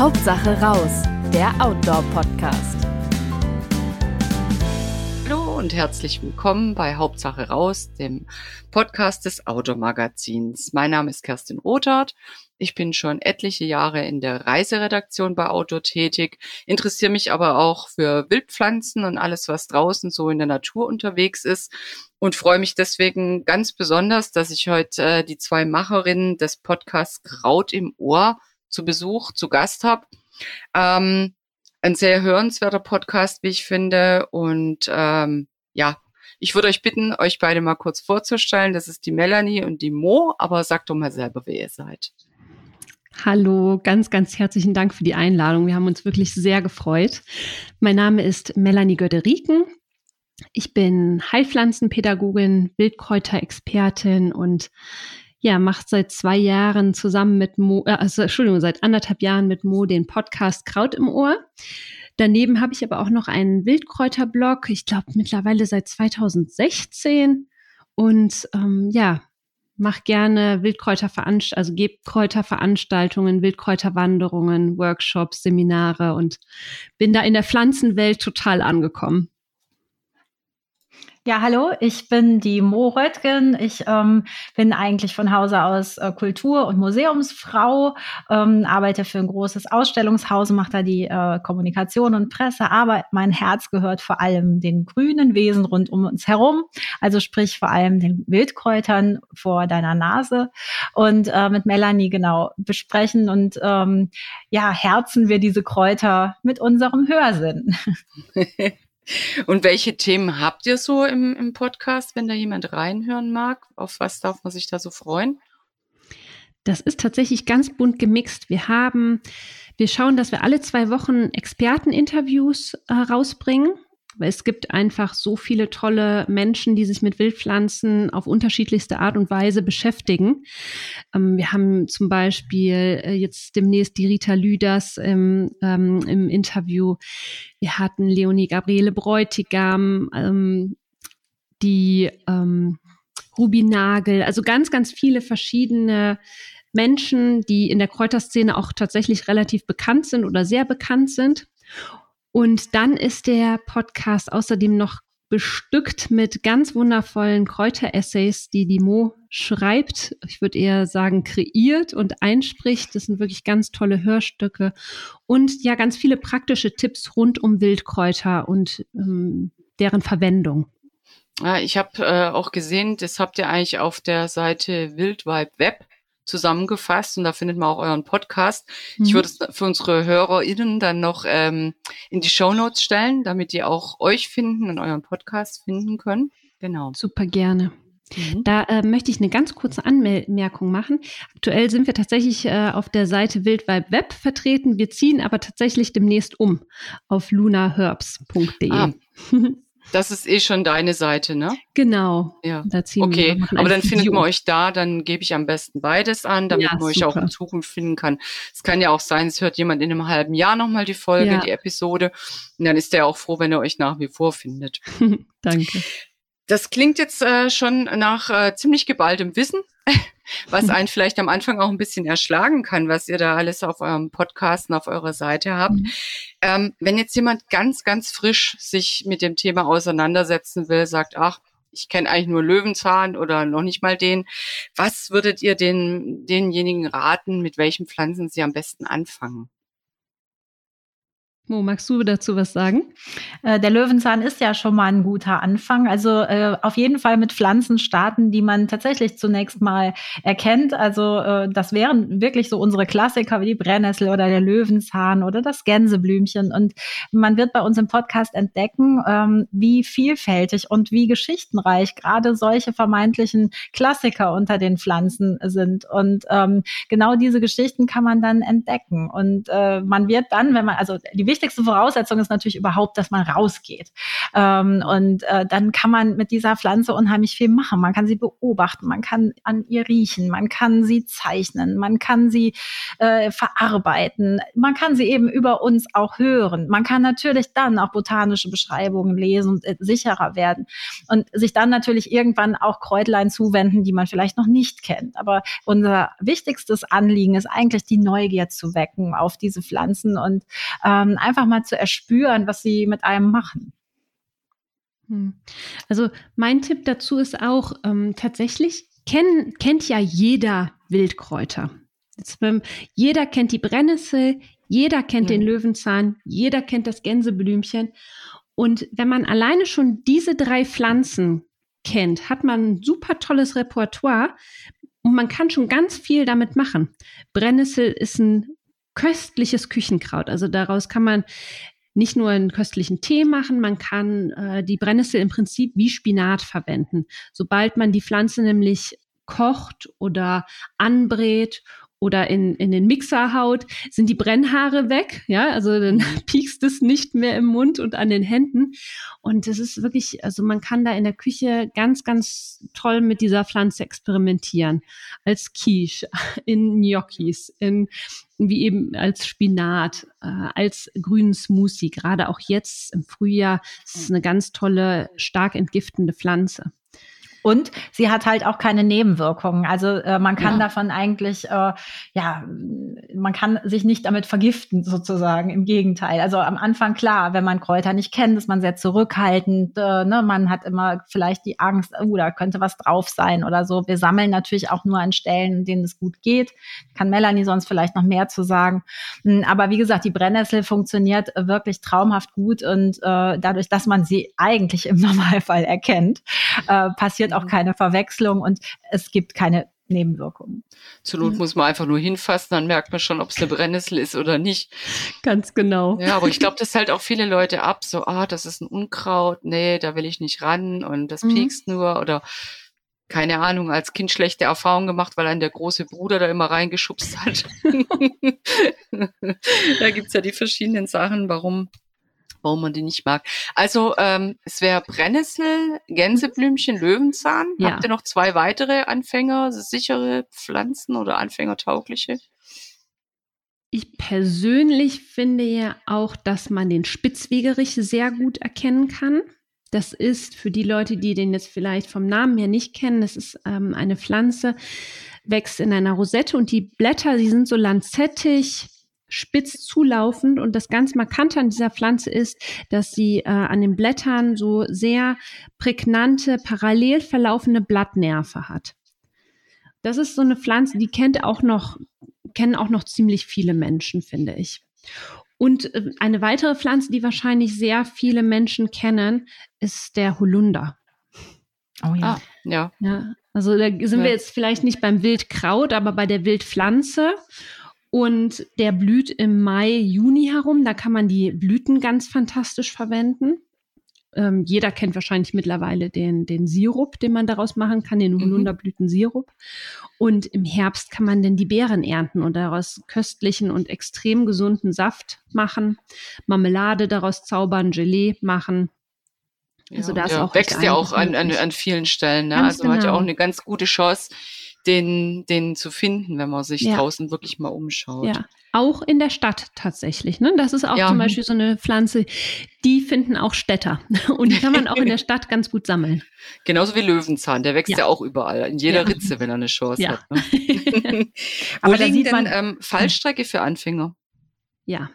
Hauptsache raus, der Outdoor-Podcast. Hallo und herzlich willkommen bei Hauptsache raus, dem Podcast des Outdoor-Magazins. Mein Name ist Kerstin Rothart. Ich bin schon etliche Jahre in der Reiseredaktion bei Outdoor tätig, interessiere mich aber auch für Wildpflanzen und alles, was draußen so in der Natur unterwegs ist und freue mich deswegen ganz besonders, dass ich heute äh, die zwei Macherinnen des Podcasts Kraut im Ohr zu Besuch, zu Gast habe. Ähm, ein sehr hörenswerter Podcast, wie ich finde. Und ähm, ja, ich würde euch bitten, euch beide mal kurz vorzustellen. Das ist die Melanie und die Mo, aber sagt doch mal selber, wer ihr seid. Hallo, ganz, ganz herzlichen Dank für die Einladung. Wir haben uns wirklich sehr gefreut. Mein Name ist Melanie Göderiken. Ich bin Heilpflanzenpädagogin, Wildkräuterexpertin und ja, macht seit zwei Jahren zusammen mit Mo, äh, also Entschuldigung, seit anderthalb Jahren mit Mo den Podcast Kraut im Ohr. Daneben habe ich aber auch noch einen Wildkräuterblog, ich glaube mittlerweile seit 2016. Und ähm, ja, mache gerne Wildkräuterveranstaltungen, also gebe Wildkräuterwanderungen, Workshops, Seminare und bin da in der Pflanzenwelt total angekommen. Ja, hallo, ich bin die Mo Röttgen. Ich ähm, bin eigentlich von Hause aus äh, Kultur- und Museumsfrau, ähm, arbeite für ein großes Ausstellungshaus, mache da die äh, Kommunikation und Presse, aber mein Herz gehört vor allem den grünen Wesen rund um uns herum, also sprich vor allem den Wildkräutern vor deiner Nase und äh, mit Melanie genau besprechen und ähm, ja, herzen wir diese Kräuter mit unserem Hörsinn. Und welche Themen habt ihr so im, im Podcast, wenn da jemand reinhören mag? Auf was darf man sich da so freuen? Das ist tatsächlich ganz bunt gemixt. Wir haben, wir schauen, dass wir alle zwei Wochen Experteninterviews äh, rausbringen es gibt einfach so viele tolle Menschen, die sich mit Wildpflanzen auf unterschiedlichste Art und Weise beschäftigen. Ähm, wir haben zum Beispiel äh, jetzt demnächst die Rita Lüders im, ähm, im Interview. Wir hatten Leonie Gabriele Bräutigam, ähm, die ähm, Ruby Nagel, also ganz, ganz viele verschiedene Menschen, die in der Kräuterszene auch tatsächlich relativ bekannt sind oder sehr bekannt sind. Und dann ist der Podcast außerdem noch bestückt mit ganz wundervollen Kräuteressays, die die Mo schreibt. Ich würde eher sagen, kreiert und einspricht. Das sind wirklich ganz tolle Hörstücke und ja, ganz viele praktische Tipps rund um Wildkräuter und ähm, deren Verwendung. Ja, ich habe äh, auch gesehen, das habt ihr eigentlich auf der Seite Wildvibe Web zusammengefasst und da findet man auch euren Podcast. Mhm. Ich würde es für unsere HörerInnen dann noch ähm, in die Show Notes stellen, damit die auch euch finden und euren Podcast finden können. Genau. Super gerne. Mhm. Da äh, möchte ich eine ganz kurze Anmerkung machen. Aktuell sind wir tatsächlich äh, auf der Seite Wildvibe Web vertreten. Wir ziehen aber tatsächlich demnächst um auf lunaherbs.de. Ah. Das ist eh schon deine Seite, ne? Genau. Ja. Okay, wir, aber dann findet man euch da, dann gebe ich am besten beides an, damit ja, man euch auch in Zukunft finden kann. Es kann ja auch sein, es hört jemand in einem halben Jahr nochmal die Folge, ja. die Episode. Und dann ist der auch froh, wenn er euch nach wie vor findet. Danke. Das klingt jetzt äh, schon nach äh, ziemlich geballtem Wissen, was einen vielleicht am Anfang auch ein bisschen erschlagen kann, was ihr da alles auf eurem Podcast und auf eurer Seite habt. Mhm. Ähm, wenn jetzt jemand ganz, ganz frisch sich mit dem Thema auseinandersetzen will, sagt, ach, ich kenne eigentlich nur Löwenzahn oder noch nicht mal den. Was würdet ihr den, denjenigen raten, mit welchen Pflanzen sie am besten anfangen? Mo, magst du dazu was sagen? Äh, der Löwenzahn ist ja schon mal ein guter Anfang. Also äh, auf jeden Fall mit Pflanzen starten, die man tatsächlich zunächst mal erkennt. Also äh, das wären wirklich so unsere Klassiker wie die Brennnessel oder der Löwenzahn oder das Gänseblümchen. Und man wird bei uns im Podcast entdecken, ähm, wie vielfältig und wie geschichtenreich gerade solche vermeintlichen Klassiker unter den Pflanzen sind. Und ähm, genau diese Geschichten kann man dann entdecken. Und äh, man wird dann, wenn man, also die wichtigste Voraussetzung ist natürlich überhaupt, dass man rausgeht. Ähm, und äh, dann kann man mit dieser Pflanze unheimlich viel machen. Man kann sie beobachten, man kann an ihr riechen, man kann sie zeichnen, man kann sie äh, verarbeiten, man kann sie eben über uns auch hören. Man kann natürlich dann auch botanische Beschreibungen lesen und äh, sicherer werden und sich dann natürlich irgendwann auch Kräutlein zuwenden, die man vielleicht noch nicht kennt. Aber unser wichtigstes Anliegen ist eigentlich die Neugier zu wecken auf diese Pflanzen und ähm, einfach mal zu erspüren, was sie mit einem machen. Hm. Also mein Tipp dazu ist auch ähm, tatsächlich, kenn, kennt ja jeder Wildkräuter. Jetzt, ähm, jeder kennt die Brennnessel, jeder kennt ja. den Löwenzahn, jeder kennt das Gänseblümchen. Und wenn man alleine schon diese drei Pflanzen kennt, hat man ein super tolles Repertoire und man kann schon ganz viel damit machen. Brennnessel ist ein köstliches Küchenkraut. Also daraus kann man nicht nur einen köstlichen Tee machen, man kann äh, die Brennnessel im Prinzip wie Spinat verwenden. Sobald man die Pflanze nämlich kocht oder anbrät oder in, in den Mixer haut, sind die Brennhaare weg. Ja, also dann mhm. piekst es nicht mehr im Mund und an den Händen. Und das ist wirklich, also man kann da in der Küche ganz, ganz toll mit dieser Pflanze experimentieren. Als Quiche, in Gnocchis, in, wie eben als Spinat, äh, als grünen Smoothie. Gerade auch jetzt im Frühjahr ist es eine ganz tolle, stark entgiftende Pflanze. Und sie hat halt auch keine Nebenwirkungen. Also äh, man kann ja. davon eigentlich, äh, ja, man kann sich nicht damit vergiften sozusagen. Im Gegenteil. Also am Anfang klar, wenn man Kräuter nicht kennt, ist man sehr zurückhaltend. Äh, ne? Man hat immer vielleicht die Angst, oh, da könnte was drauf sein oder so. Wir sammeln natürlich auch nur an Stellen, in denen es gut geht. Kann Melanie sonst vielleicht noch mehr zu sagen. Hm, aber wie gesagt, die Brennnessel funktioniert wirklich traumhaft gut und äh, dadurch, dass man sie eigentlich im Normalfall erkennt, äh, passiert passiert auch keine Verwechslung und es gibt keine Nebenwirkungen. Zur Not mhm. muss man einfach nur hinfassen, dann merkt man schon, ob es eine Brennnessel ist oder nicht. Ganz genau. Ja, aber ich glaube, das hält auch viele Leute ab, so, ah, das ist ein Unkraut, nee, da will ich nicht ran und das mhm. piekst nur oder keine Ahnung, als Kind schlechte Erfahrungen gemacht, weil ein der große Bruder da immer reingeschubst hat. da gibt's ja die verschiedenen Sachen, warum warum man die nicht mag. Also ähm, es wäre Brennnessel, Gänseblümchen, Löwenzahn. Ja. Habt ihr noch zwei weitere Anfänger, sichere Pflanzen oder anfängertaugliche? Ich persönlich finde ja auch, dass man den Spitzwegerich sehr gut erkennen kann. Das ist für die Leute, die den jetzt vielleicht vom Namen her nicht kennen, das ist ähm, eine Pflanze, wächst in einer Rosette und die Blätter, die sind so lanzettig, spitz zulaufend und das ganz Markante an dieser Pflanze ist, dass sie äh, an den Blättern so sehr prägnante, parallel verlaufende Blattnerven hat. Das ist so eine Pflanze, die kennt auch noch, kennen auch noch ziemlich viele Menschen, finde ich. Und äh, eine weitere Pflanze, die wahrscheinlich sehr viele Menschen kennen, ist der Holunder. Oh ja. Ah, ja. ja. Also da sind ja. wir jetzt vielleicht nicht beim Wildkraut, aber bei der Wildpflanze. Und der blüht im Mai, Juni herum. Da kann man die Blüten ganz fantastisch verwenden. Ähm, jeder kennt wahrscheinlich mittlerweile den, den Sirup, den man daraus machen kann, den mhm. Holunderblütensirup. Und im Herbst kann man dann die Beeren ernten und daraus köstlichen und extrem gesunden Saft machen, Marmelade daraus zaubern, Gelee machen. Also ja, das ja, auch wächst ja auch an, an, an vielen Stellen. Ne? also man genau. hat ja auch genau. eine ganz gute Chance, den, den zu finden, wenn man sich ja. draußen wirklich mal umschaut. Ja, auch in der Stadt tatsächlich. Ne? Das ist auch ja. zum Beispiel so eine Pflanze, die finden auch Städter. Und die kann man auch in der Stadt ganz gut sammeln. Genauso wie Löwenzahn, der wächst ja, ja auch überall, in jeder Ritze, wenn er eine Chance hat. Ne? Aber da sieht man ähm, Fallstrecke für Anfänger. Ja,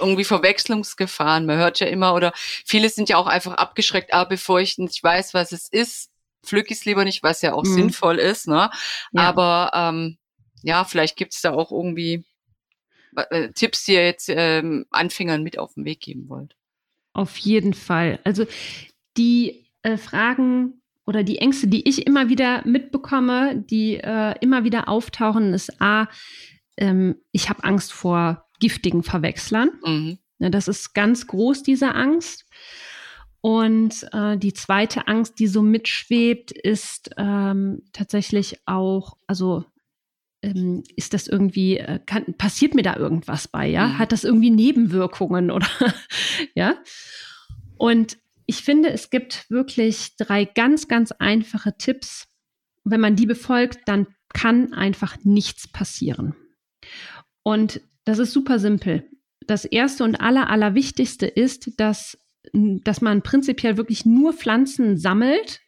irgendwie Verwechslungsgefahren. Man hört ja immer, oder viele sind ja auch einfach abgeschreckt, ah, bevor ich nicht weiß, was es ist, pflück ich es lieber nicht, was ja auch mhm. sinnvoll ist. Ne? Ja. Aber ähm, ja, vielleicht gibt es da auch irgendwie äh, Tipps, die ihr jetzt ähm, Anfängern mit auf den Weg geben wollt. Auf jeden Fall. Also die äh, Fragen oder die Ängste, die ich immer wieder mitbekomme, die äh, immer wieder auftauchen, ist A, ähm, ich habe Angst vor giftigen Verwechslern. Mhm. Ja, das ist ganz groß, diese Angst. Und äh, die zweite Angst, die so mitschwebt, ist ähm, tatsächlich auch, also ähm, ist das irgendwie, äh, kann, passiert mir da irgendwas bei, ja? Mhm. Hat das irgendwie Nebenwirkungen oder ja? Und ich finde, es gibt wirklich drei ganz, ganz einfache Tipps. Wenn man die befolgt, dann kann einfach nichts passieren. Und das ist super simpel. Das erste und aller, allerwichtigste ist, dass, dass man prinzipiell wirklich nur Pflanzen sammelt,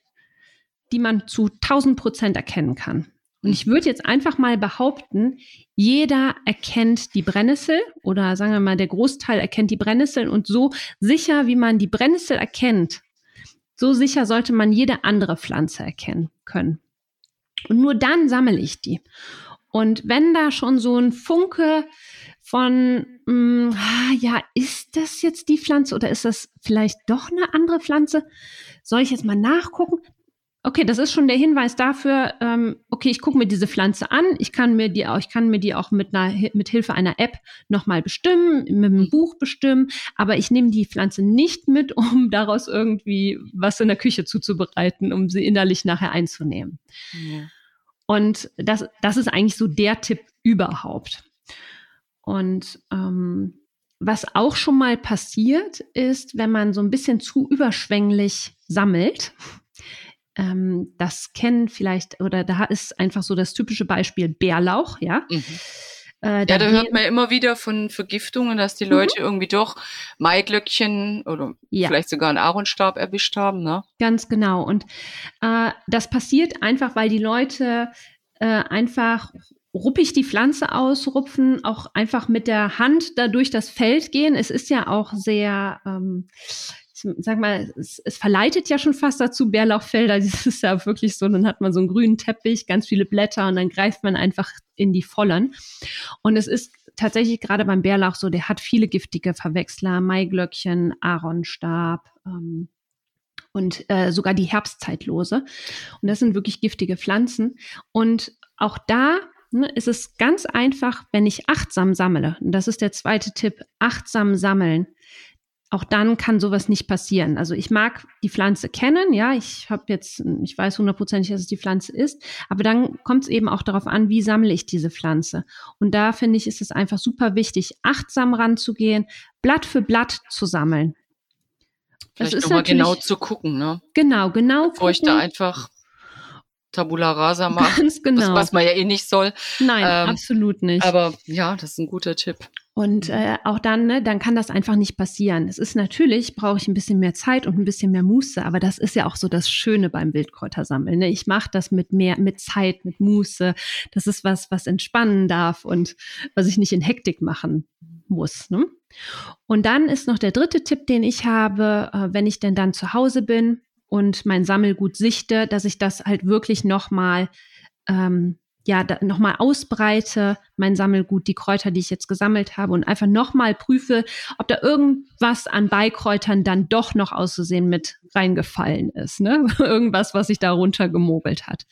die man zu 1000 Prozent erkennen kann. Und ich würde jetzt einfach mal behaupten, jeder erkennt die Brennnessel oder sagen wir mal, der Großteil erkennt die Brennnessel und so sicher, wie man die Brennnessel erkennt, so sicher sollte man jede andere Pflanze erkennen können. Und nur dann sammle ich die. Und wenn da schon so ein Funke von, mh, mm, ah, ja, ist das jetzt die Pflanze oder ist das vielleicht doch eine andere Pflanze? Soll ich jetzt mal nachgucken? Okay, das ist schon der Hinweis dafür, ähm, okay, ich gucke mir diese Pflanze an, ich kann mir die auch, ich kann mir die auch mit einer mit Hilfe einer App nochmal bestimmen, mit einem Buch bestimmen, aber ich nehme die Pflanze nicht mit, um daraus irgendwie was in der Küche zuzubereiten, um sie innerlich nachher einzunehmen. Ja. Und das, das ist eigentlich so der Tipp überhaupt. Und ähm, was auch schon mal passiert ist, wenn man so ein bisschen zu überschwänglich sammelt, ähm, das kennen vielleicht, oder da ist einfach so das typische Beispiel Bärlauch, ja. Mhm. Äh, ja, da hört man immer wieder von Vergiftungen, dass die mhm. Leute mhm. irgendwie doch Maiglöckchen oder ja. vielleicht sogar einen Aaronstab erwischt haben, ne? Ganz genau. Und äh, das passiert einfach, weil die Leute äh, einfach ruppig die Pflanze ausrupfen, auch einfach mit der Hand da durch das Feld gehen. Es ist ja auch sehr, ähm, sag mal, es, es, verleitet ja schon fast dazu, Bärlauchfelder, das ist ja wirklich so, dann hat man so einen grünen Teppich, ganz viele Blätter und dann greift man einfach in die Vollen. Und es ist tatsächlich gerade beim Bärlauch so, der hat viele giftige Verwechsler, Maiglöckchen, Aaronstab, ähm, und äh, sogar die Herbstzeitlose. Und das sind wirklich giftige Pflanzen. Und auch da ne, ist es ganz einfach, wenn ich achtsam sammle. Und das ist der zweite Tipp, achtsam sammeln auch dann kann sowas nicht passieren. Also ich mag die Pflanze kennen, ja, ich habe jetzt, ich weiß hundertprozentig, dass es die Pflanze ist, aber dann kommt es eben auch darauf an, wie sammle ich diese Pflanze. Und da finde ich, ist es einfach super wichtig, achtsam ranzugehen, Blatt für Blatt zu sammeln. Vielleicht nochmal genau zu gucken, ne? Genau, genau. Bevor gucken. ich da einfach Tabula rasa machen. Ganz genau. Was, was man ja eh nicht soll. Nein, ähm, absolut nicht. Aber ja, das ist ein guter Tipp. Und äh, auch dann, ne, dann kann das einfach nicht passieren. Es ist natürlich, brauche ich ein bisschen mehr Zeit und ein bisschen mehr Muße, aber das ist ja auch so das Schöne beim Wildkräutersammeln. Ne? Ich mache das mit mehr, mit Zeit, mit Muße. Das ist was, was entspannen darf und was ich nicht in Hektik machen muss. Ne? Und dann ist noch der dritte Tipp, den ich habe, äh, wenn ich denn dann zu Hause bin, und mein Sammelgut sichte, dass ich das halt wirklich nochmal ähm, ja, nochmal ausbreite, mein Sammelgut, die Kräuter, die ich jetzt gesammelt habe und einfach nochmal prüfe, ob da irgendwas an Beikräutern dann doch noch auszusehen mit reingefallen ist. Ne? Irgendwas, was sich da runtergemogelt hat.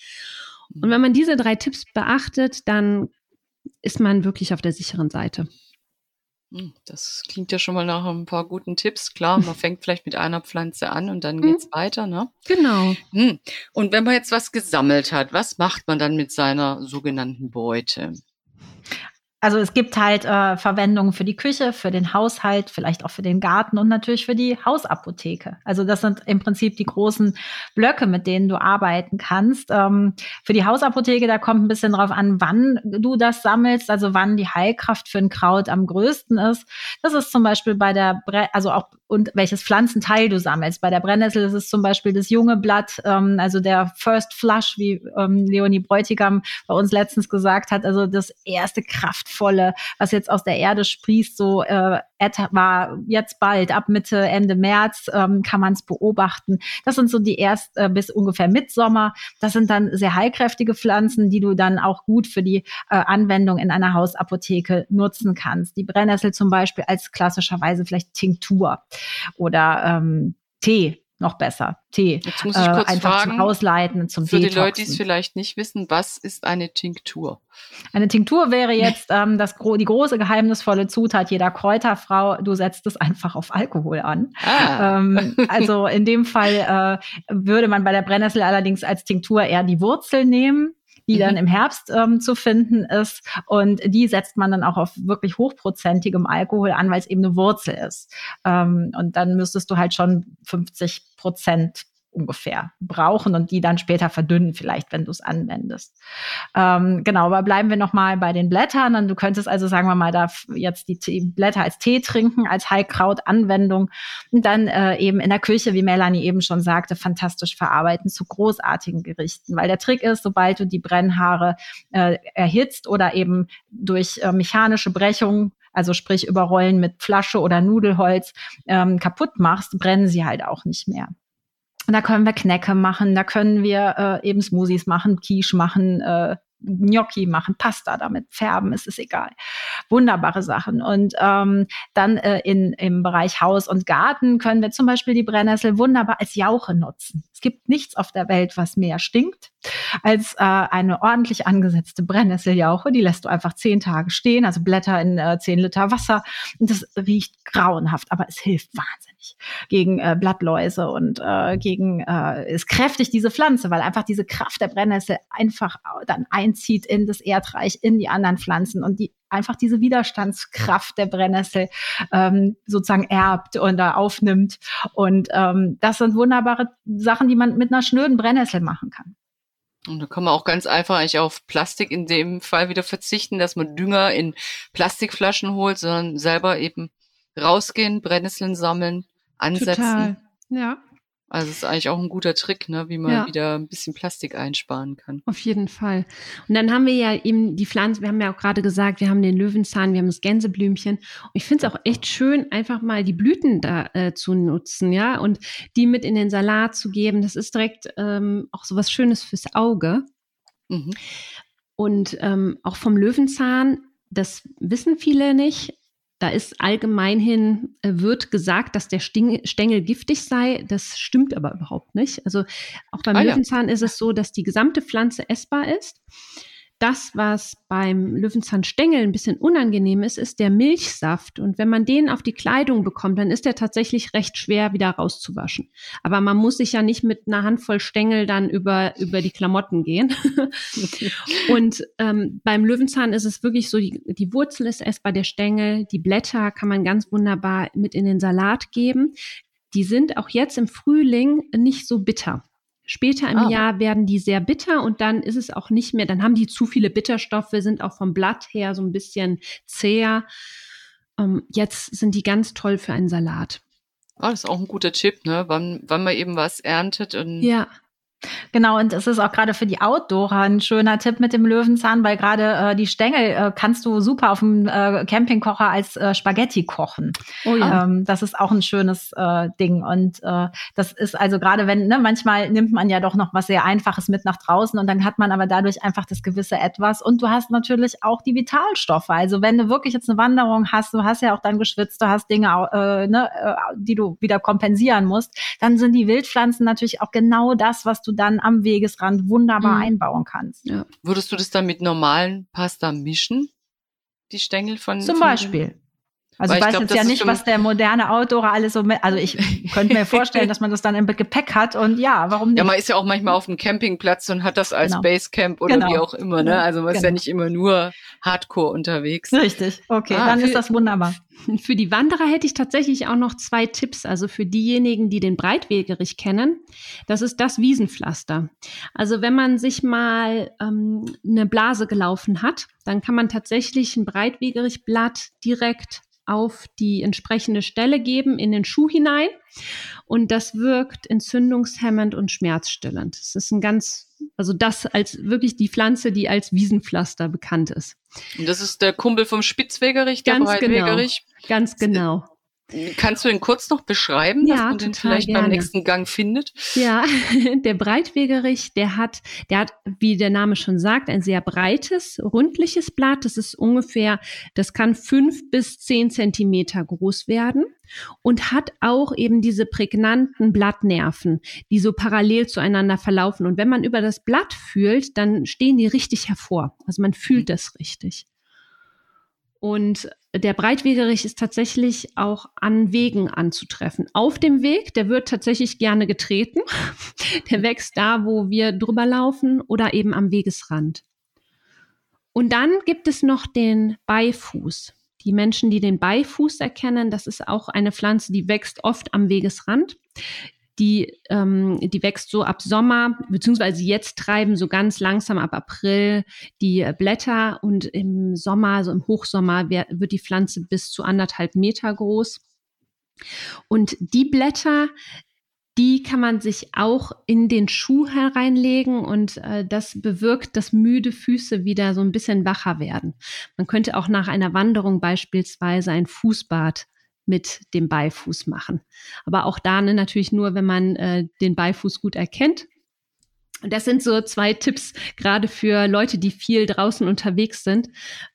Und wenn man diese drei Tipps beachtet, dann ist man wirklich auf der sicheren Seite. Hm, das klingt ja schon mal nach ein paar guten Tipps. Klar, man fängt vielleicht mit einer Pflanze an und dann geht's mhm. weiter, ne? Genau. Hm. Und wenn man jetzt was gesammelt hat, was macht man dann mit seiner sogenannten Beute? Also es gibt halt äh, Verwendungen für die Küche, für den Haushalt, vielleicht auch für den Garten und natürlich für die Hausapotheke. Also das sind im Prinzip die großen Blöcke, mit denen du arbeiten kannst. Ähm, für die Hausapotheke, da kommt ein bisschen drauf an, wann du das sammelst, also wann die Heilkraft für ein Kraut am größten ist. Das ist zum Beispiel bei der, Bre also auch und welches Pflanzenteil du sammelst. Bei der Brennnessel ist es zum Beispiel das junge Blatt, ähm, also der First Flush, wie ähm, Leonie Bräutigam bei uns letztens gesagt hat, also das erste kraftvolle, was jetzt aus der Erde sprießt, so äh, etwa jetzt bald, ab Mitte, Ende März ähm, kann man es beobachten. Das sind so die erst äh, bis ungefähr Mitsommer. Das sind dann sehr heilkräftige Pflanzen, die du dann auch gut für die äh, Anwendung in einer Hausapotheke nutzen kannst. Die Brennnessel zum Beispiel als klassischerweise vielleicht Tinktur oder ähm, Tee noch besser. Tee. Jetzt muss ich äh, kurz einfach fragen, zum Ausleiten, zum Für Detoxen. die Leute, die es vielleicht nicht wissen, was ist eine Tinktur? Eine Tinktur wäre jetzt ähm, das, die große geheimnisvolle Zutat jeder Kräuterfrau. Du setzt es einfach auf Alkohol an. Ah. Ähm, also in dem Fall äh, würde man bei der Brennnessel allerdings als Tinktur eher die Wurzel nehmen die mhm. dann im Herbst ähm, zu finden ist. Und die setzt man dann auch auf wirklich hochprozentigem Alkohol an, weil es eben eine Wurzel ist. Ähm, und dann müsstest du halt schon 50 Prozent ungefähr brauchen und die dann später verdünnen, vielleicht, wenn du es anwendest. Ähm, genau, aber bleiben wir nochmal bei den Blättern. Und du könntest also, sagen wir mal, da jetzt die Tee, Blätter als Tee trinken, als Heilkrautanwendung und dann äh, eben in der Küche, wie Melanie eben schon sagte, fantastisch verarbeiten zu großartigen Gerichten. Weil der Trick ist, sobald du die Brennhaare äh, erhitzt oder eben durch äh, mechanische Brechung also sprich überrollen mit Flasche oder Nudelholz ähm, kaputt machst, brennen sie halt auch nicht mehr. Und da können wir Knäcke machen, da können wir äh, eben Smoothies machen, Quiche machen, äh, Gnocchi machen, Pasta damit färben, ist es egal. Wunderbare Sachen. Und ähm, dann äh, in, im Bereich Haus und Garten können wir zum Beispiel die Brennnessel wunderbar als Jauche nutzen. Es gibt nichts auf der Welt, was mehr stinkt als äh, eine ordentlich angesetzte Brennnesseljauche. Die lässt du einfach zehn Tage stehen, also Blätter in äh, zehn Liter Wasser. Und das riecht grauenhaft, aber es hilft wahnsinnig gegen äh, Blattläuse und äh, gegen, äh, es kräftigt diese Pflanze, weil einfach diese Kraft der Brennnessel einfach dann einzieht in das Erdreich, in die anderen Pflanzen und die einfach diese Widerstandskraft der Brennnessel ähm, sozusagen erbt und da aufnimmt. Und ähm, das sind wunderbare Sachen, die man mit einer schnöden Brennnessel machen kann. Und da kann man auch ganz einfach eigentlich auf Plastik in dem Fall wieder verzichten, dass man Dünger in Plastikflaschen holt, sondern selber eben rausgehen, Brennnesseln sammeln, ansetzen. Total. Ja. Also es ist eigentlich auch ein guter Trick, ne, wie man ja. wieder ein bisschen Plastik einsparen kann. Auf jeden Fall. Und dann haben wir ja eben die Pflanzen, wir haben ja auch gerade gesagt, wir haben den Löwenzahn, wir haben das Gänseblümchen. Und ich finde es auch echt schön, einfach mal die Blüten da äh, zu nutzen, ja, und die mit in den Salat zu geben. Das ist direkt ähm, auch so was Schönes fürs Auge. Mhm. Und ähm, auch vom Löwenzahn, das wissen viele nicht, da ist allgemein hin, äh, wird gesagt, dass der Stängel giftig sei. Das stimmt aber überhaupt nicht. Also auch beim ah, Löwenzahn ja. ist es so, dass die gesamte Pflanze essbar ist. Das, was beim Löwenzahnstängel ein bisschen unangenehm ist, ist der Milchsaft. Und wenn man den auf die Kleidung bekommt, dann ist der tatsächlich recht schwer wieder rauszuwaschen. Aber man muss sich ja nicht mit einer Handvoll Stängel dann über, über die Klamotten gehen. und ähm, beim Löwenzahn ist es wirklich so, die, die Wurzel ist essbar, der Stängel, die Blätter kann man ganz wunderbar mit in den Salat geben. Die sind auch jetzt im Frühling nicht so bitter. Später im oh. Jahr werden die sehr bitter und dann ist es auch nicht mehr, dann haben die zu viele Bitterstoffe, sind auch vom Blatt her so ein bisschen zäher. Ähm, jetzt sind die ganz toll für einen Salat. Oh, das ist auch ein guter Tipp, ne? Wann, wann man eben was erntet und ja. Genau, und es ist auch gerade für die Outdoorer ein schöner Tipp mit dem Löwenzahn, weil gerade äh, die Stängel äh, kannst du super auf dem äh, Campingkocher als äh, Spaghetti kochen. Oh ja. Ähm, das ist auch ein schönes äh, Ding. Und äh, das ist also gerade, wenn, ne, manchmal nimmt man ja doch noch was sehr Einfaches mit nach draußen und dann hat man aber dadurch einfach das gewisse Etwas. Und du hast natürlich auch die Vitalstoffe. Also wenn du wirklich jetzt eine Wanderung hast, du hast ja auch dann geschwitzt, du hast Dinge, ne, die du wieder kompensieren musst, dann sind die Wildpflanzen natürlich auch genau das, was du dann am Wegesrand wunderbar mhm. einbauen kannst. Ja. Würdest du das dann mit normalen Pasta mischen? Die Stängel von. Zum von Beispiel. Also Weil ich weiß glaub, jetzt ja nicht, was der moderne Outdoorer alles so mit, also ich könnte mir vorstellen, dass man das dann im Gepäck hat und ja, warum nicht? Ja, man ist ja auch manchmal auf dem Campingplatz und hat das als genau. Basecamp oder genau. wie auch immer, ne? Also man genau. ist ja genau. nicht immer nur Hardcore unterwegs. Richtig, okay, ah, dann ist das wunderbar. Für die Wanderer hätte ich tatsächlich auch noch zwei Tipps. Also für diejenigen, die den Breitwegerich kennen, das ist das Wiesenpflaster. Also wenn man sich mal ähm, eine Blase gelaufen hat, dann kann man tatsächlich ein Breitwegerichblatt direkt auf die entsprechende Stelle geben, in den Schuh hinein. Und das wirkt entzündungshemmend und schmerzstillend. Das ist ein ganz, also das als wirklich die Pflanze, die als Wiesenpflaster bekannt ist. Und das ist der Kumpel vom Spitzwegerich, der ganz. Genau, ganz genau. Kannst du ihn kurz noch beschreiben, ja, dass man den vielleicht gerne. beim nächsten Gang findet? Ja, der Breitwegerich, der hat, der hat, wie der Name schon sagt, ein sehr breites, rundliches Blatt. Das ist ungefähr, das kann fünf bis zehn Zentimeter groß werden und hat auch eben diese prägnanten Blattnerven, die so parallel zueinander verlaufen. Und wenn man über das Blatt fühlt, dann stehen die richtig hervor. Also man fühlt mhm. das richtig. Und der Breitwegerich ist tatsächlich auch an Wegen anzutreffen. Auf dem Weg, der wird tatsächlich gerne getreten. Der wächst da, wo wir drüber laufen oder eben am Wegesrand. Und dann gibt es noch den Beifuß. Die Menschen, die den Beifuß erkennen, das ist auch eine Pflanze, die wächst oft am Wegesrand. Die, ähm, die wächst so ab Sommer, beziehungsweise jetzt treiben so ganz langsam ab April die Blätter und im Sommer, so im Hochsommer, wird die Pflanze bis zu anderthalb Meter groß. Und die Blätter, die kann man sich auch in den Schuh hereinlegen und äh, das bewirkt, dass müde Füße wieder so ein bisschen wacher werden. Man könnte auch nach einer Wanderung beispielsweise ein Fußbad mit dem Beifuß machen. Aber auch da ne, natürlich nur, wenn man äh, den Beifuß gut erkennt. Und das sind so zwei Tipps, gerade für Leute, die viel draußen unterwegs sind.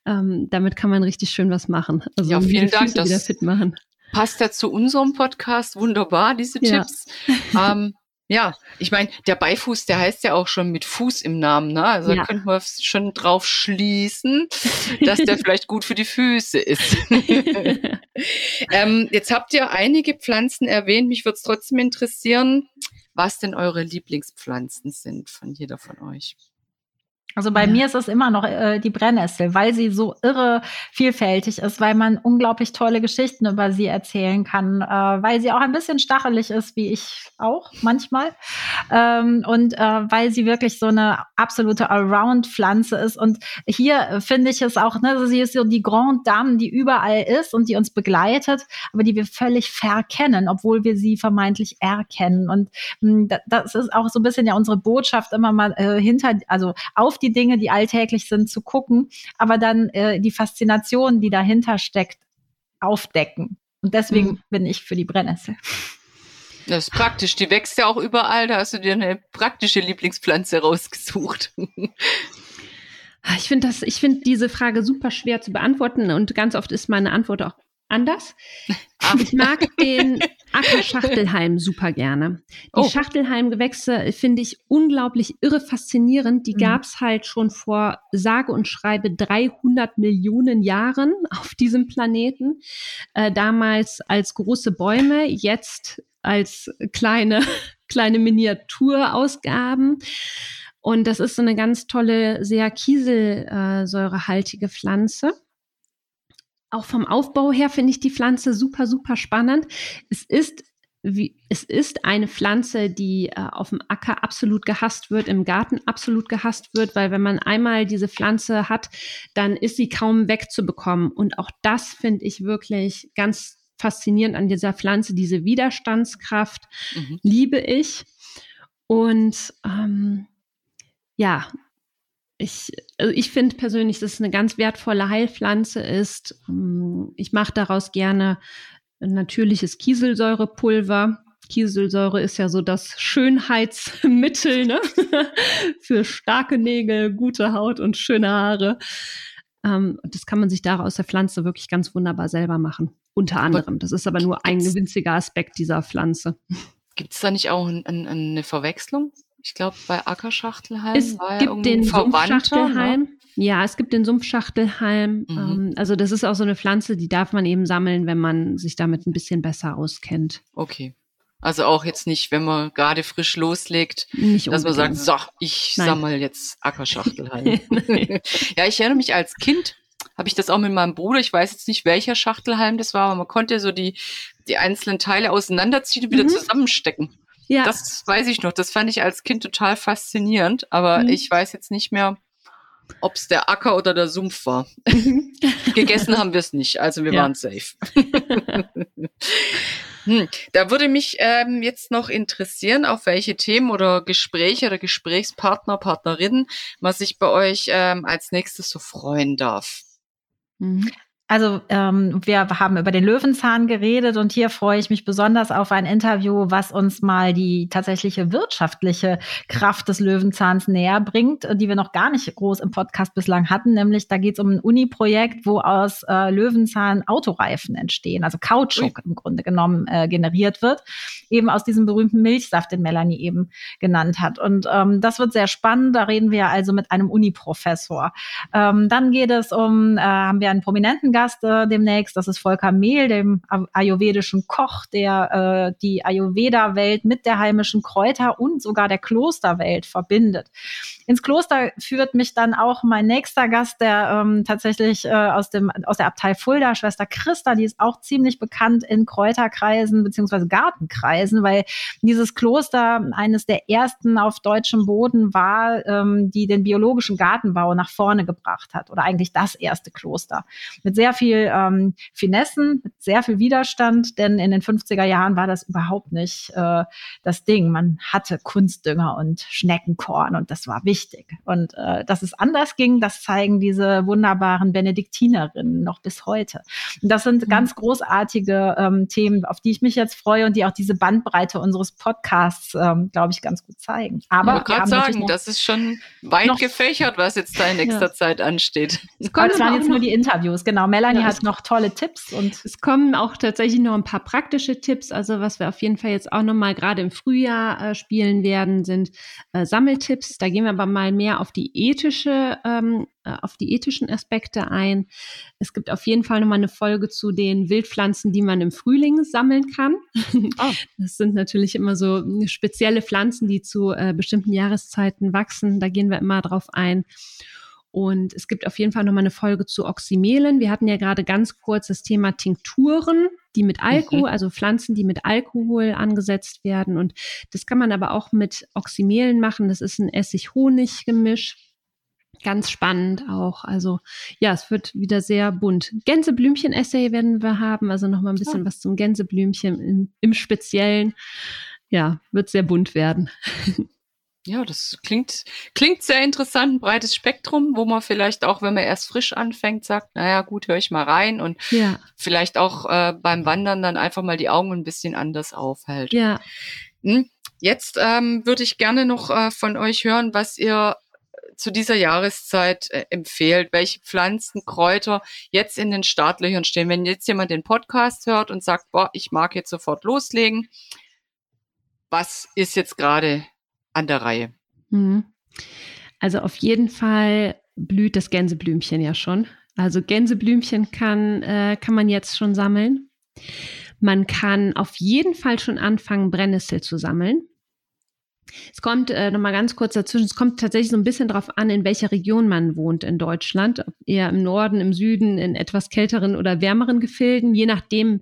Ähm, damit kann man richtig schön was machen. Also ja, vielen Dank, Füße wieder fit machen. Passt ja zu unserem Podcast wunderbar, diese Tipps. Ja. ähm, ja, ich meine, der Beifuß, der heißt ja auch schon mit Fuß im Namen, ne? Also ja. da könnte man schon drauf schließen, dass der vielleicht gut für die Füße ist. ähm, jetzt habt ihr einige Pflanzen erwähnt. Mich würde es trotzdem interessieren, was denn eure Lieblingspflanzen sind von jeder von euch. Also bei ja. mir ist es immer noch äh, die Brennnessel, weil sie so irre vielfältig ist, weil man unglaublich tolle Geschichten über sie erzählen kann, äh, weil sie auch ein bisschen stachelig ist, wie ich auch manchmal. Ähm, und äh, weil sie wirklich so eine absolute Allround-Pflanze ist. Und hier äh, finde ich es auch, ne, sie ist so die Grande Dame, die überall ist und die uns begleitet, aber die wir völlig verkennen, obwohl wir sie vermeintlich erkennen. Und mh, hm, das ist auch so ein bisschen ja unsere Botschaft immer mal äh, hinter, also auf die Dinge, die alltäglich sind, zu gucken, aber dann äh, die Faszination, die dahinter steckt, aufdecken. Und deswegen mhm. bin ich für die Brennnessel. Das ist praktisch. Die wächst ja auch überall. Da hast du dir eine praktische Lieblingspflanze rausgesucht. Ich finde das, ich finde diese Frage super schwer zu beantworten und ganz oft ist meine Antwort auch anders. Ich mag den Ackerschachtelhalm super gerne. Die oh. Schachtelhalmgewächse finde ich unglaublich irre faszinierend. Die mhm. gab es halt schon vor sage und schreibe 300 Millionen Jahren auf diesem Planeten. Äh, damals als große Bäume, jetzt als kleine, kleine Miniaturausgaben. Und das ist so eine ganz tolle, sehr kieselsäurehaltige Pflanze. Auch vom Aufbau her finde ich die Pflanze super, super spannend. Es ist wie, es ist eine Pflanze, die äh, auf dem Acker absolut gehasst wird, im Garten absolut gehasst wird, weil wenn man einmal diese Pflanze hat, dann ist sie kaum wegzubekommen. Und auch das finde ich wirklich ganz faszinierend an dieser Pflanze, diese Widerstandskraft mhm. liebe ich. Und ähm, ja, ich, also ich finde persönlich, dass es eine ganz wertvolle Heilpflanze ist. Ähm, ich mache daraus gerne natürliches Kieselsäurepulver. Kieselsäure ist ja so das Schönheitsmittel ne? für starke Nägel, gute Haut und schöne Haare. Ähm, das kann man sich da aus der Pflanze wirklich ganz wunderbar selber machen. Unter anderem. Das ist aber nur ein winziger Aspekt dieser Pflanze. Gibt es da nicht auch ein, ein, eine Verwechslung? Ich glaube, bei Ackerschachtelhalm es war gibt ja den Sumpfschachtelhalm. Ne? Ja, es gibt den Sumpfschachtelhalm. Mhm. Ähm, also das ist auch so eine Pflanze, die darf man eben sammeln, wenn man sich damit ein bisschen besser auskennt. Okay. Also auch jetzt nicht, wenn man gerade frisch loslegt, nicht dass man sagt, so, ich sammle jetzt Ackerschachtelhalm. ja, ich erinnere mich als Kind, habe ich das auch mit meinem Bruder, ich weiß jetzt nicht, welcher Schachtelhalm das war, aber man konnte so die, die einzelnen Teile auseinanderziehen und wieder mhm. zusammenstecken. Ja. Das weiß ich noch. Das fand ich als Kind total faszinierend, aber mhm. ich weiß jetzt nicht mehr, ob es der Acker oder der Sumpf war. Mhm. Gegessen haben wir es nicht, also wir ja. waren safe. hm, da würde mich ähm, jetzt noch interessieren, auf welche Themen oder Gespräche oder Gesprächspartner, Partnerinnen man sich bei euch ähm, als nächstes so freuen darf. Mhm. Also ähm, wir haben über den Löwenzahn geredet und hier freue ich mich besonders auf ein Interview, was uns mal die tatsächliche wirtschaftliche Kraft des Löwenzahns näher bringt, die wir noch gar nicht groß im Podcast bislang hatten. Nämlich da geht es um ein Uni-Projekt, wo aus äh, Löwenzahn Autoreifen entstehen, also Kautschuk im Grunde genommen äh, generiert wird, eben aus diesem berühmten Milchsaft, den Melanie eben genannt hat. Und ähm, das wird sehr spannend. Da reden wir also mit einem Uni-Professor. Ähm, dann geht es um, äh, haben wir einen prominenten Gast, Äh, demnächst. Das ist Volker Mehl, dem ayurvedischen Koch, der äh, die Ayurveda-Welt mit der heimischen Kräuter und sogar der Klosterwelt verbindet. Ins Kloster führt mich dann auch mein nächster Gast, der ähm, tatsächlich äh, aus, dem, aus der Abtei Fulda, Schwester Christa, die ist auch ziemlich bekannt in Kräuterkreisen beziehungsweise Gartenkreisen, weil dieses Kloster eines der ersten auf deutschem Boden war, ähm, die den biologischen Gartenbau nach vorne gebracht hat oder eigentlich das erste Kloster. Mit sehr viel ähm, Finessen, mit sehr viel Widerstand, denn in den 50er Jahren war das überhaupt nicht äh, das Ding. Man hatte Kunstdünger und Schneckenkorn und das war wichtig. Und äh, dass es anders ging, das zeigen diese wunderbaren Benediktinerinnen noch bis heute. Und das sind mhm. ganz großartige ähm, Themen, auf die ich mich jetzt freue und die auch diese Bandbreite unseres Podcasts, ähm, glaube ich, ganz gut zeigen. Aber ich gerade sagen, das ist schon weit gefächert, was jetzt da in nächster ja. Zeit ansteht. Es das waren jetzt nur die Interviews, genau. Melanie ja, hat noch tolle Tipps und es kommen auch tatsächlich noch ein paar praktische Tipps. Also was wir auf jeden Fall jetzt auch noch mal gerade im Frühjahr äh, spielen werden, sind äh, Sammeltipps. Da gehen wir aber mal mehr auf die ethische ähm, äh, auf die ethischen Aspekte ein. Es gibt auf jeden Fall nochmal eine Folge zu den Wildpflanzen, die man im Frühling sammeln kann. Oh. Das sind natürlich immer so spezielle Pflanzen, die zu äh, bestimmten Jahreszeiten wachsen. Da gehen wir immer drauf ein. Und es gibt auf jeden Fall nochmal eine Folge zu Oxymelen. Wir hatten ja gerade ganz kurz das Thema Tinkturen, die mit Alkohol, mhm. also Pflanzen, die mit Alkohol angesetzt werden. Und das kann man aber auch mit Oxymelen machen. Das ist ein Essig-Honig-Gemisch ganz spannend auch. Also ja, es wird wieder sehr bunt. Gänseblümchen-Essay werden wir haben, also nochmal ein bisschen oh. was zum Gänseblümchen im, im Speziellen. Ja, wird sehr bunt werden. Ja, das klingt, klingt sehr interessant, ein breites Spektrum, wo man vielleicht auch, wenn man erst frisch anfängt, sagt, naja, gut, höre ich mal rein und ja. vielleicht auch äh, beim Wandern dann einfach mal die Augen ein bisschen anders aufhält. Ja. Hm? Jetzt ähm, würde ich gerne noch äh, von euch hören, was ihr zu dieser Jahreszeit äh, empfehlt, welche Pflanzen, Kräuter jetzt in den Startlöchern stehen. Wenn jetzt jemand den Podcast hört und sagt, boah, ich mag jetzt sofort loslegen, was ist jetzt gerade an der Reihe? Mhm. Also auf jeden Fall blüht das Gänseblümchen ja schon. Also Gänseblümchen kann, äh, kann man jetzt schon sammeln. Man kann auf jeden Fall schon anfangen, Brennnessel zu sammeln. Es kommt äh, nochmal ganz kurz dazwischen, es kommt tatsächlich so ein bisschen darauf an, in welcher Region man wohnt in Deutschland. Ob eher im Norden, im Süden, in etwas kälteren oder wärmeren Gefilden. Je nachdem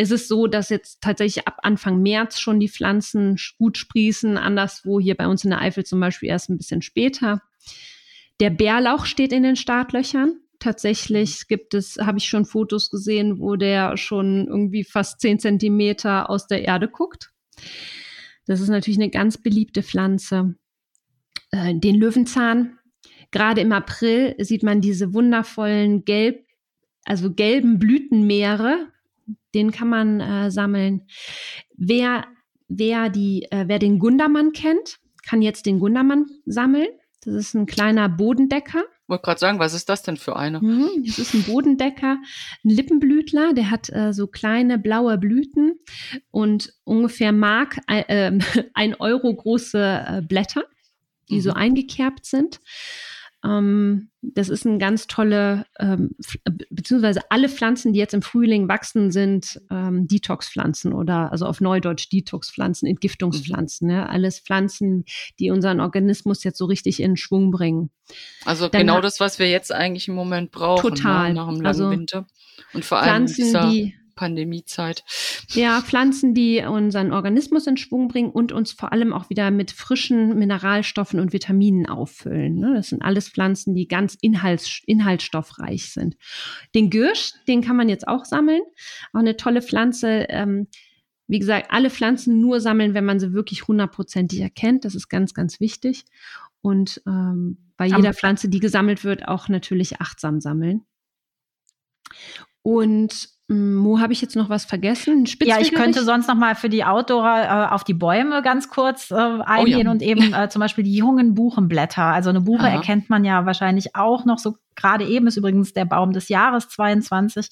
ist es so, dass jetzt tatsächlich ab Anfang März schon die Pflanzen gut sprießen, anderswo hier bei uns in der Eifel zum Beispiel erst ein bisschen später. Der Bärlauch steht in den Startlöchern. Tatsächlich gibt es, habe ich schon Fotos gesehen, wo der schon irgendwie fast zehn Zentimeter aus der Erde guckt. Das ist natürlich eine ganz beliebte Pflanze. Äh, den Löwenzahn. Gerade im April sieht man diese wundervollen gelb, also gelben Blütenmeere. Den kann man äh, sammeln. Wer, wer, die, äh, wer den Gundermann kennt, kann jetzt den Gundermann sammeln. Das ist ein kleiner Bodendecker wollte gerade sagen, was ist das denn für eine? Mhm, das ist ein Bodendecker, ein Lippenblütler, der hat äh, so kleine blaue Blüten und ungefähr Mark, äh, ähm, ein Euro große äh, Blätter, die mhm. so eingekerbt sind. Ähm, das ist ein ganz tolle, ähm, beziehungsweise alle Pflanzen, die jetzt im Frühling wachsen, sind ähm, Detox-Pflanzen oder also auf Neudeutsch Detox-Pflanzen, Entgiftungspflanzen. Mhm. Ja, alles Pflanzen, die unseren Organismus jetzt so richtig in Schwung bringen. Also Dann genau das, was wir jetzt eigentlich im Moment brauchen. Ne, total. Ne, nach dem langen also Winter. Und vor allem Pflanzen, die Pandemiezeit. Ja, Pflanzen, die unseren Organismus in Schwung bringen und uns vor allem auch wieder mit frischen Mineralstoffen und Vitaminen auffüllen. Ne? Das sind alles Pflanzen, die ganz inhalts inhaltsstoffreich sind. Den Gürsch, den kann man jetzt auch sammeln. Auch eine tolle Pflanze. Ähm, wie gesagt, alle Pflanzen nur sammeln, wenn man sie wirklich hundertprozentig erkennt. Das ist ganz, ganz wichtig. Und ähm, bei jeder Pflanze, die gesammelt wird, auch natürlich achtsam sammeln. Und Mo, habe ich jetzt noch was vergessen? Ja, ich könnte sonst noch mal für die Outdoorer äh, auf die Bäume ganz kurz äh, eingehen oh ja. und eben äh, zum Beispiel die jungen Buchenblätter. Also eine Buche Aha. erkennt man ja wahrscheinlich auch noch so. Gerade eben ist übrigens der Baum des Jahres 22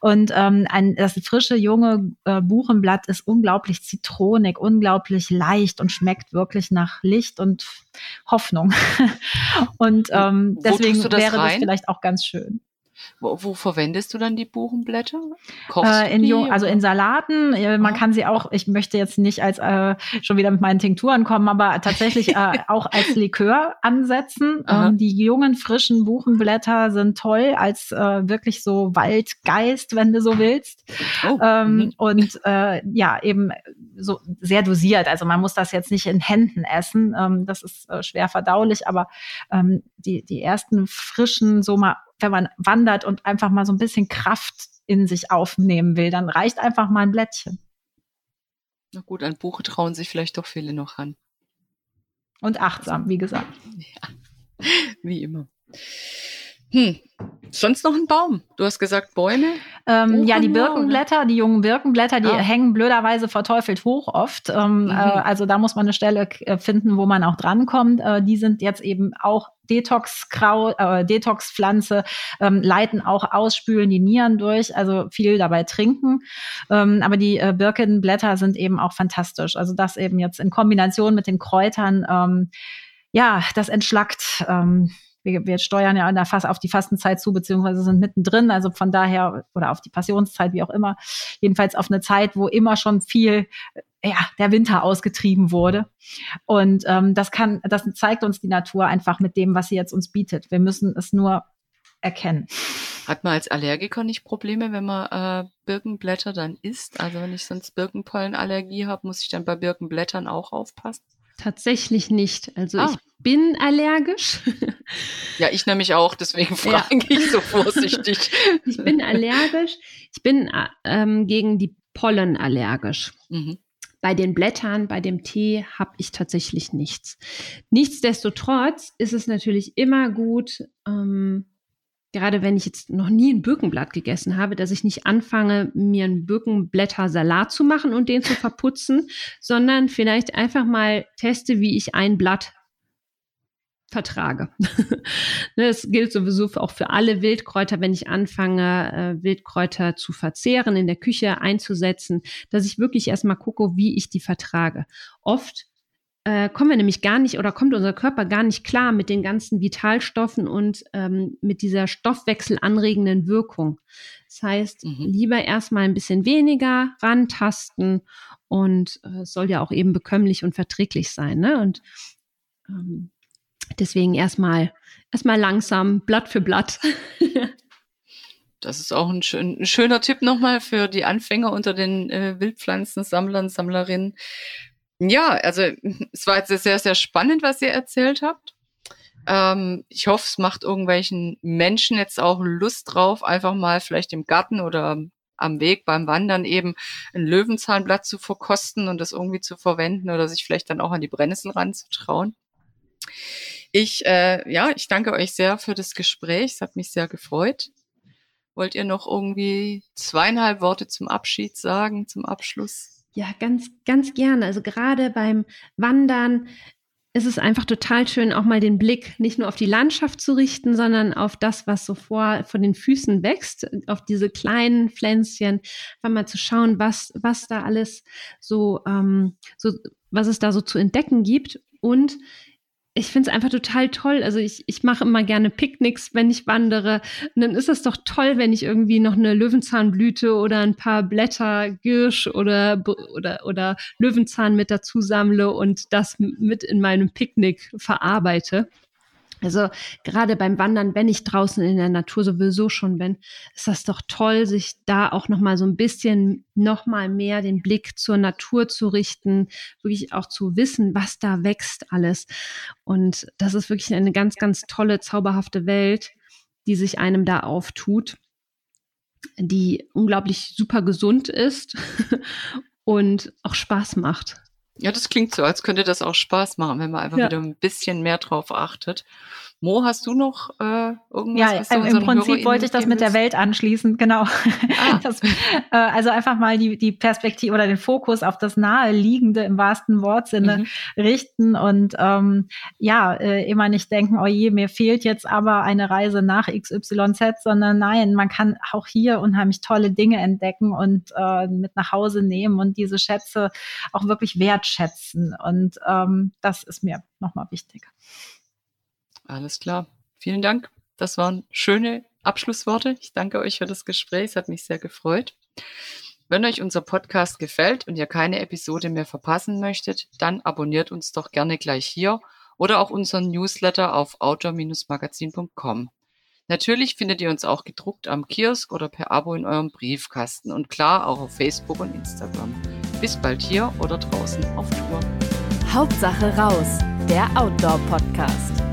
und ähm, ein, das frische junge äh, Buchenblatt ist unglaublich zitronig, unglaublich leicht und schmeckt wirklich nach Licht und Hoffnung. und ähm, deswegen das wäre rein? das vielleicht auch ganz schön. Wo, wo verwendest du dann die Buchenblätter? Äh, in die, also in Salaten. Äh, man kann sie auch, ich möchte jetzt nicht als äh, schon wieder mit meinen Tinkturen kommen, aber tatsächlich äh, auch als Likör ansetzen. Ähm, die jungen, frischen Buchenblätter sind toll als äh, wirklich so Waldgeist, wenn du so willst. Oh. Ähm, mhm. Und äh, ja, eben so sehr dosiert. Also man muss das jetzt nicht in Händen essen. Ähm, das ist schwer verdaulich, aber ähm, die, die ersten frischen, so mal wenn man wandert und einfach mal so ein bisschen Kraft in sich aufnehmen will, dann reicht einfach mal ein Blättchen. Na gut, ein Buch trauen sich vielleicht doch viele noch an. Und achtsam, wie gesagt. Ja, wie immer. Hm. Sonst noch ein Baum? Du hast gesagt Bäume? Ähm, ja, die Birkenblätter, die jungen Birkenblätter, die ah. hängen blöderweise verteufelt hoch oft. Ähm, mhm. äh, also da muss man eine Stelle äh, finden, wo man auch drankommt. Äh, die sind jetzt eben auch Detox-Krau, äh, Detox-Pflanze, ähm, leiten auch ausspülen die Nieren durch, also viel dabei trinken. Ähm, aber die äh, Birkenblätter sind eben auch fantastisch. Also das eben jetzt in Kombination mit den Kräutern, ähm, ja, das entschlackt. Ähm, wir, wir steuern ja auf die Fastenzeit zu, beziehungsweise sind mittendrin, also von daher, oder auf die Passionszeit, wie auch immer, jedenfalls auf eine Zeit, wo immer schon viel ja, der Winter ausgetrieben wurde. Und ähm, das kann, das zeigt uns die Natur einfach mit dem, was sie jetzt uns bietet. Wir müssen es nur erkennen. Hat man als Allergiker nicht Probleme, wenn man äh, Birkenblätter dann isst? Also wenn ich sonst Birkenpollenallergie habe, muss ich dann bei Birkenblättern auch aufpassen? Tatsächlich nicht. Also ah. ich bin allergisch. Ja, ich nämlich auch, deswegen frage ja. ich so vorsichtig. ich bin allergisch. Ich bin ähm, gegen die Pollen allergisch. Mhm. Bei den Blättern, bei dem Tee habe ich tatsächlich nichts. Nichtsdestotrotz ist es natürlich immer gut, ähm, gerade wenn ich jetzt noch nie ein Birkenblatt gegessen habe, dass ich nicht anfange, mir einen Birkenblätter-Salat zu machen und den zu verputzen, sondern vielleicht einfach mal teste, wie ich ein Blatt vertrage. Das gilt sowieso auch für alle Wildkräuter, wenn ich anfange, äh, Wildkräuter zu verzehren, in der Küche einzusetzen, dass ich wirklich erstmal gucke, wie ich die vertrage. Oft äh, kommen wir nämlich gar nicht oder kommt unser Körper gar nicht klar mit den ganzen Vitalstoffen und ähm, mit dieser stoffwechselanregenden Wirkung. Das heißt, mhm. lieber erstmal ein bisschen weniger rantasten und äh, es soll ja auch eben bekömmlich und verträglich sein. Ne? Und ähm, deswegen erstmal erstmal langsam, Blatt für Blatt. Das ist auch ein, schön, ein, schöner Tipp nochmal für die Anfänger unter den äh, Wildpflanzensammlern, Sammlerinnen. Ja, also es war jetzt sehr, sehr spannend, was ihr erzählt habt. Ähm, ich hoffe, es macht irgendwelchen Menschen jetzt auch Lust drauf, einfach mal vielleicht im Garten oder am Weg beim Wandern eben ein Löwenzahnblatt zu verkosten und das irgendwie zu verwenden oder sich vielleicht dann auch an die Brennnessel ranzutrauen. Ich, äh, ja, ich danke euch sehr für das Gespräch. Es hat mich sehr gefreut. Wollt ihr noch irgendwie zweieinhalb Worte zum Abschied sagen, zum Abschluss? Ja, ganz, ganz gerne. Also gerade beim Wandern ist es einfach total schön, auch mal den Blick nicht nur auf die Landschaft zu richten, sondern auf das, was so vor, vor den Füßen wächst, auf diese kleinen Pflänzchen, einfach mal zu schauen, was, was da alles so, ähm, so, was es da so zu entdecken gibt und ich finde es einfach total toll. Also ich, ich mache immer gerne Picknicks, wenn ich wandere. Und dann ist es doch toll, wenn ich irgendwie noch eine Löwenzahnblüte oder ein paar Blätter Girsch oder, oder, oder Löwenzahn mit dazu sammle und das mit in meinem Picknick verarbeite. Also gerade beim Wandern, wenn ich draußen in der Natur sowieso schon bin, ist das doch toll, sich da auch noch mal so ein bisschen noch mal mehr den Blick zur Natur zu richten, wirklich auch zu wissen, was da wächst alles. Und das ist wirklich eine ganz, ganz tolle, zauberhafte Welt, die sich einem da auftut, die unglaublich super gesund ist und auch Spaß macht. Ja, das klingt so, als könnte das auch Spaß machen, wenn man einfach ja. wieder ein bisschen mehr drauf achtet. Mo, hast du noch äh, irgendwas? Ja, im Prinzip wollte ich das mit der Welt anschließen, genau. Ah. Das, äh, also einfach mal die, die Perspektive oder den Fokus auf das Naheliegende im wahrsten Wortsinne mhm. richten und ähm, ja, äh, immer nicht denken, oh je, mir fehlt jetzt aber eine Reise nach XYZ, sondern nein, man kann auch hier unheimlich tolle Dinge entdecken und äh, mit nach Hause nehmen und diese Schätze auch wirklich wertschätzen. Und ähm, das ist mir nochmal wichtig. Alles klar. Vielen Dank. Das waren schöne Abschlussworte. Ich danke euch für das Gespräch. Es hat mich sehr gefreut. Wenn euch unser Podcast gefällt und ihr keine Episode mehr verpassen möchtet, dann abonniert uns doch gerne gleich hier oder auch unseren Newsletter auf outdoor-magazin.com. Natürlich findet ihr uns auch gedruckt am Kiosk oder per Abo in eurem Briefkasten und klar auch auf Facebook und Instagram. Bis bald hier oder draußen auf Tour. Hauptsache raus, der Outdoor-Podcast.